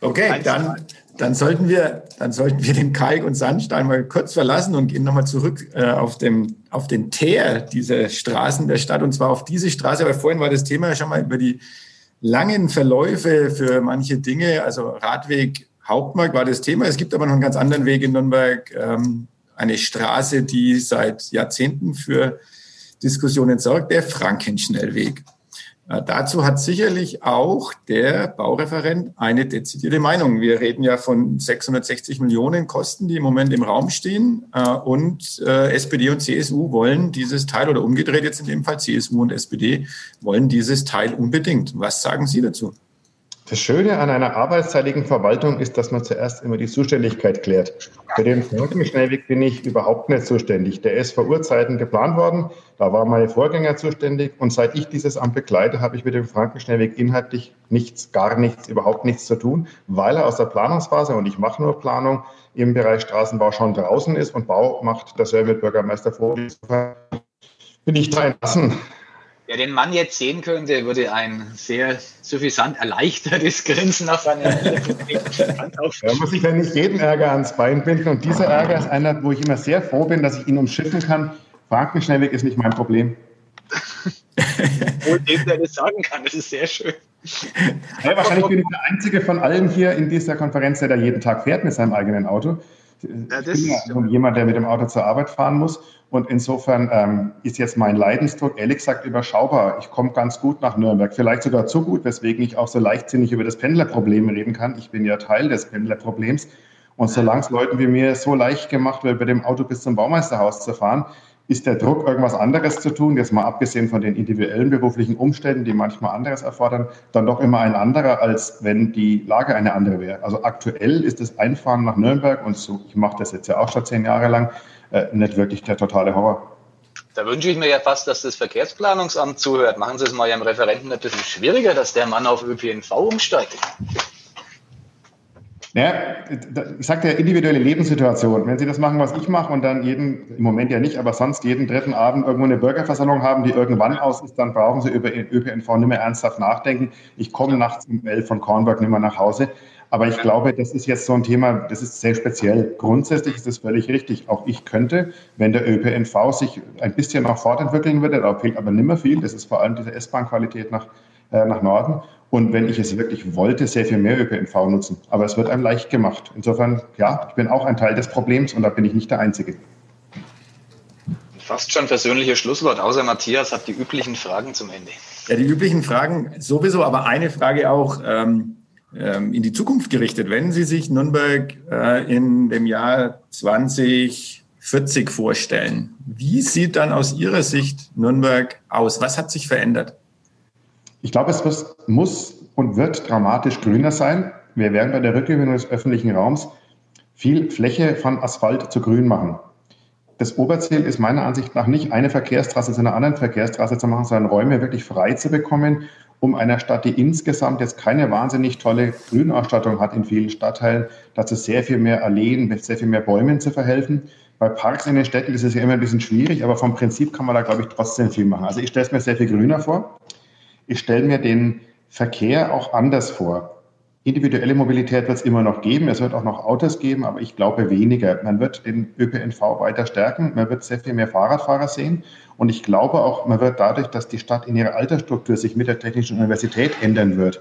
Okay, dann dann sollten wir, dann sollten wir den Kalk und Sandstein mal kurz verlassen und gehen nochmal zurück äh, auf, dem, auf den Teer dieser Straßen der Stadt und zwar auf diese Straße, weil vorhin war das Thema schon mal über die langen Verläufe für manche Dinge, also Radweg Hauptmarkt war das Thema. Es gibt aber noch einen ganz anderen Weg in Nürnberg, ähm, eine Straße, die seit Jahrzehnten für Diskussionen sorgt, der Frankenschnellweg. Äh, dazu hat sicherlich auch der Baureferent eine dezidierte Meinung. Wir reden ja von 660 Millionen Kosten, die im Moment im Raum stehen. Äh, und äh, SPD und CSU wollen dieses Teil, oder umgedreht jetzt in dem Fall CSU und SPD, wollen dieses Teil unbedingt. Was sagen Sie dazu? Das Schöne an einer arbeitsteiligen Verwaltung ist, dass man zuerst immer die Zuständigkeit klärt. Für den Frankenschnellweg bin ich überhaupt nicht zuständig. Der ist vor Urzeiten geplant worden. Da war mein Vorgänger zuständig. Und seit ich dieses Amt begleite, habe ich mit dem Frankenschnellweg inhaltlich nichts, gar nichts, überhaupt nichts zu tun, weil er aus der Planungsphase, und ich mache nur Planung, im Bereich Straßenbau schon draußen ist und Bau macht der mit Bürgermeister vor. Bin ich da entlassen. Wer den Mann jetzt sehen könnte, würde ein sehr suffisant erleichtertes Grinsen auf seine Da muss ich ja nicht jeden Ärger ans Bein binden. Und dieser Ärger ist einer, wo ich immer sehr froh bin, dass ich ihn umschiffen kann. Frankenschnellweg ist nicht mein Problem. Wohl dem, der das sagen kann, das ist sehr schön. Ja, wahrscheinlich bin ich der Einzige von allen hier in dieser Konferenz, der da jeden Tag fährt mit seinem eigenen Auto. Ja, ich bin ja jemand, der mit dem Auto zur Arbeit fahren muss. Und insofern ähm, ist jetzt mein Leidensdruck ehrlich gesagt überschaubar. Ich komme ganz gut nach Nürnberg, vielleicht sogar zu gut, weswegen ich auch so leichtsinnig über das Pendlerproblem reden kann. Ich bin ja Teil des Pendlerproblems. Und solange es Leuten wie mir so leicht gemacht wird, bei dem Auto bis zum Baumeisterhaus zu fahren, ist der Druck, irgendwas anderes zu tun, jetzt mal abgesehen von den individuellen beruflichen Umständen, die manchmal anderes erfordern, dann doch immer ein anderer, als wenn die Lage eine andere wäre. Also aktuell ist das Einfahren nach Nürnberg, und so, ich mache das jetzt ja auch schon zehn Jahre lang, äh, nicht wirklich der totale Horror. Da wünsche ich mir ja fast, dass das Verkehrsplanungsamt zuhört. Machen Sie es mal Ihrem Referenten ein bisschen schwieriger, dass der Mann auf ÖPNV umsteigt. Ja, ich sagte ja individuelle Lebenssituation. Wenn Sie das machen, was ich mache und dann jeden, im Moment ja nicht, aber sonst jeden dritten Abend irgendwo eine Bürgerversammlung haben, die irgendwann aus ist, dann brauchen Sie über ÖPNV nicht mehr ernsthaft nachdenken. Ich komme nachts um elf von Kornberg nicht mehr nach Hause. Aber ich glaube, das ist jetzt so ein Thema, das ist sehr speziell. Grundsätzlich ist es völlig richtig. Auch ich könnte, wenn der ÖPNV sich ein bisschen noch fortentwickeln würde, da fehlt aber nicht mehr viel, das ist vor allem diese S-Bahn-Qualität nach, äh, nach Norden. Und wenn ich es wirklich wollte, sehr viel mehr ÖPNV nutzen. Aber es wird einem leicht gemacht. Insofern, ja, ich bin auch ein Teil des Problems und da bin ich nicht der Einzige. Fast schon persönliches Schlusswort, außer Matthias hat die üblichen Fragen zum Ende. Ja, die üblichen Fragen sowieso, aber eine Frage auch. Ähm ähm, in die Zukunft gerichtet. Wenn Sie sich Nürnberg äh, in dem Jahr 2040 vorstellen, wie sieht dann aus Ihrer Sicht Nürnberg aus? Was hat sich verändert? Ich glaube, es muss und wird dramatisch grüner sein. Wir werden bei der Rückgewinnung des öffentlichen Raums viel Fläche von Asphalt zu grün machen. Das Oberziel ist meiner Ansicht nach nicht eine Verkehrstraße zu einer anderen Verkehrstraße zu machen, sondern Räume wirklich frei zu bekommen um einer Stadt, die insgesamt jetzt keine wahnsinnig tolle Grünausstattung hat in vielen Stadtteilen, dazu sehr viel mehr Alleen mit sehr viel mehr Bäumen zu verhelfen. Bei Parks in den Städten ist es ja immer ein bisschen schwierig, aber vom Prinzip kann man da, glaube ich, trotzdem viel machen. Also ich stelle es mir sehr viel grüner vor. Ich stelle mir den Verkehr auch anders vor. Individuelle Mobilität wird es immer noch geben. Es wird auch noch Autos geben, aber ich glaube weniger. Man wird den ÖPNV weiter stärken. Man wird sehr viel mehr Fahrradfahrer sehen. Und ich glaube auch, man wird dadurch, dass die Stadt in ihrer Altersstruktur sich mit der Technischen Universität ändern wird,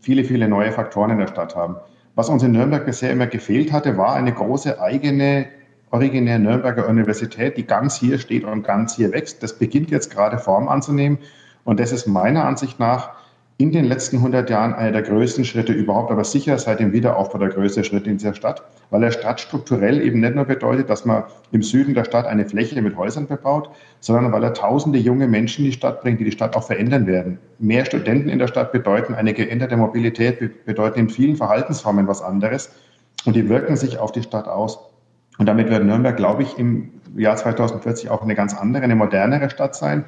viele, viele neue Faktoren in der Stadt haben. Was uns in Nürnberg bisher immer gefehlt hatte, war eine große eigene, originäre Nürnberger Universität, die ganz hier steht und ganz hier wächst. Das beginnt jetzt gerade Form anzunehmen. Und das ist meiner Ansicht nach in den letzten 100 Jahren einer der größten Schritte überhaupt, aber sicher seit dem Wiederaufbau der größte Schritt in dieser Stadt, weil er stadtstrukturell eben nicht nur bedeutet, dass man im Süden der Stadt eine Fläche mit Häusern bebaut, sondern weil er tausende junge Menschen in die Stadt bringt, die die Stadt auch verändern werden. Mehr Studenten in der Stadt bedeuten eine geänderte Mobilität, bedeuten in vielen Verhaltensformen was anderes und die wirken sich auf die Stadt aus. Und damit wird Nürnberg, glaube ich, im Jahr 2040 auch eine ganz andere, eine modernere Stadt sein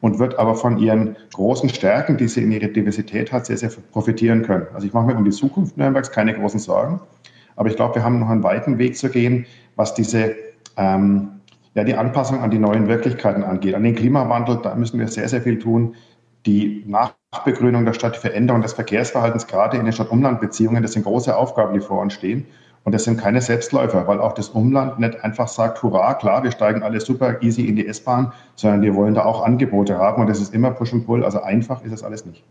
und wird aber von ihren großen Stärken, die sie in ihrer Diversität hat, sehr, sehr profitieren können. Also ich mache mir um die Zukunft Nürnbergs keine großen Sorgen, aber ich glaube, wir haben noch einen weiten Weg zu gehen, was diese ähm, ja, die Anpassung an die neuen Wirklichkeiten angeht. An den Klimawandel, da müssen wir sehr, sehr viel tun. Die Nachbegrünung der Stadt, die Veränderung des Verkehrsverhaltens, gerade in den Stadt-Umland-Beziehungen, das sind große Aufgaben, die vor uns stehen. Und das sind keine Selbstläufer, weil auch das Umland nicht einfach sagt, hurra, klar, wir steigen alle super easy in die S-Bahn, sondern wir wollen da auch Angebote haben und das ist immer Push and Pull. Also einfach ist es alles nicht.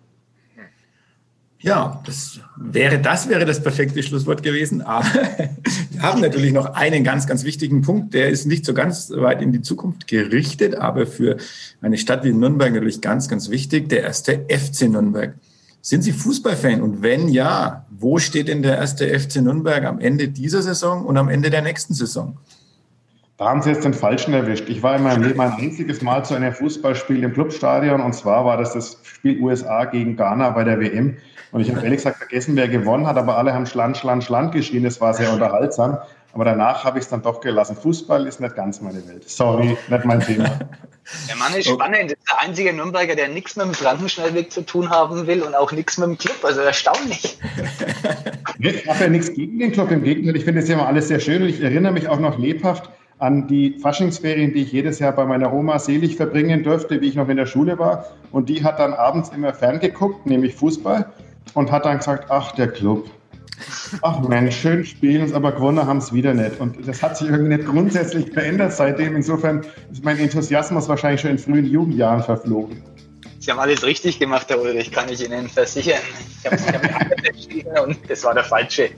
Ja, das wäre, das wäre das perfekte Schlusswort gewesen. Aber wir haben natürlich noch einen ganz, ganz wichtigen Punkt. Der ist nicht so ganz weit in die Zukunft gerichtet, aber für eine Stadt wie Nürnberg natürlich ganz, ganz wichtig. Der erste FC Nürnberg. Sind Sie Fußballfan? Und wenn ja, wo steht denn der erste FC Nürnberg am Ende dieser Saison und am Ende der nächsten Saison? Da haben Sie jetzt den Falschen erwischt. Ich war in meinem Leben ein einziges Mal zu einem Fußballspiel im Clubstadion und zwar war das das Spiel USA gegen Ghana bei der WM. Und ich habe ehrlich gesagt vergessen, wer gewonnen hat, aber alle haben Schland, Schland, Schland geschrien. Das war sehr unterhaltsam. Aber danach habe ich es dann doch gelassen. Fußball ist nicht ganz meine Welt. Sorry, nicht mein Thema. Der Mann ist spannend. Das ist der einzige Nürnberger, der nichts mit dem Frankenschnellweg zu tun haben will und auch nichts mit dem Club. Also erstaunlich. Ich habe ja nichts gegen den Club. Im Gegenteil, ich finde es ja immer alles sehr schön. Und ich erinnere mich auch noch lebhaft an die Faschingsferien, die ich jedes Jahr bei meiner Oma selig verbringen durfte, wie ich noch in der Schule war. Und die hat dann abends immer ferngeguckt, nämlich Fußball, und hat dann gesagt, ach, der Club. Ach Mensch, schön spielen, aber gewonnen haben es wieder nicht. Und das hat sich irgendwie nicht grundsätzlich verändert seitdem. Insofern ist mein Enthusiasmus wahrscheinlich schon in frühen Jugendjahren verflogen. Sie haben alles richtig gemacht, Herr Ulrich, kann ich Ihnen versichern. Ich habe hab entschieden und das war der falsche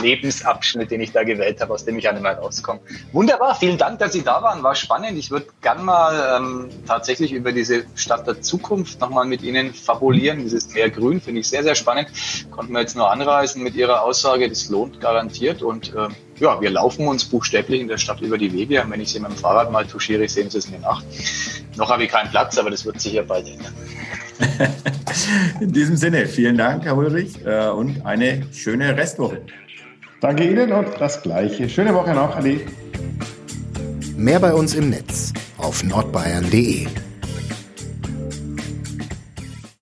Lebensabschnitt, den ich da gewählt habe, aus dem ich auch nicht mehr rauskomme. Wunderbar, vielen Dank, dass Sie da waren, war spannend. Ich würde gern mal ähm, tatsächlich über diese Stadt der Zukunft nochmal mit Ihnen fabulieren. Dieses Meer Grün finde ich sehr, sehr spannend. Konnten wir jetzt nur anreißen mit Ihrer Aussage, das lohnt garantiert und ähm, ja, wir laufen uns buchstäblich in der Stadt über die Wege. Und wenn ich sie mit dem Fahrrad mal touchiere, sehen sie es mir nach. Noch habe ich keinen Platz, aber das wird sich ja bald ändern. In diesem Sinne, vielen Dank, Herr Ulrich, äh, und eine schöne Restwoche. Danke Ihnen und das Gleiche. Schöne Woche noch, Adi. Mehr bei uns im Netz auf nordbayern.de.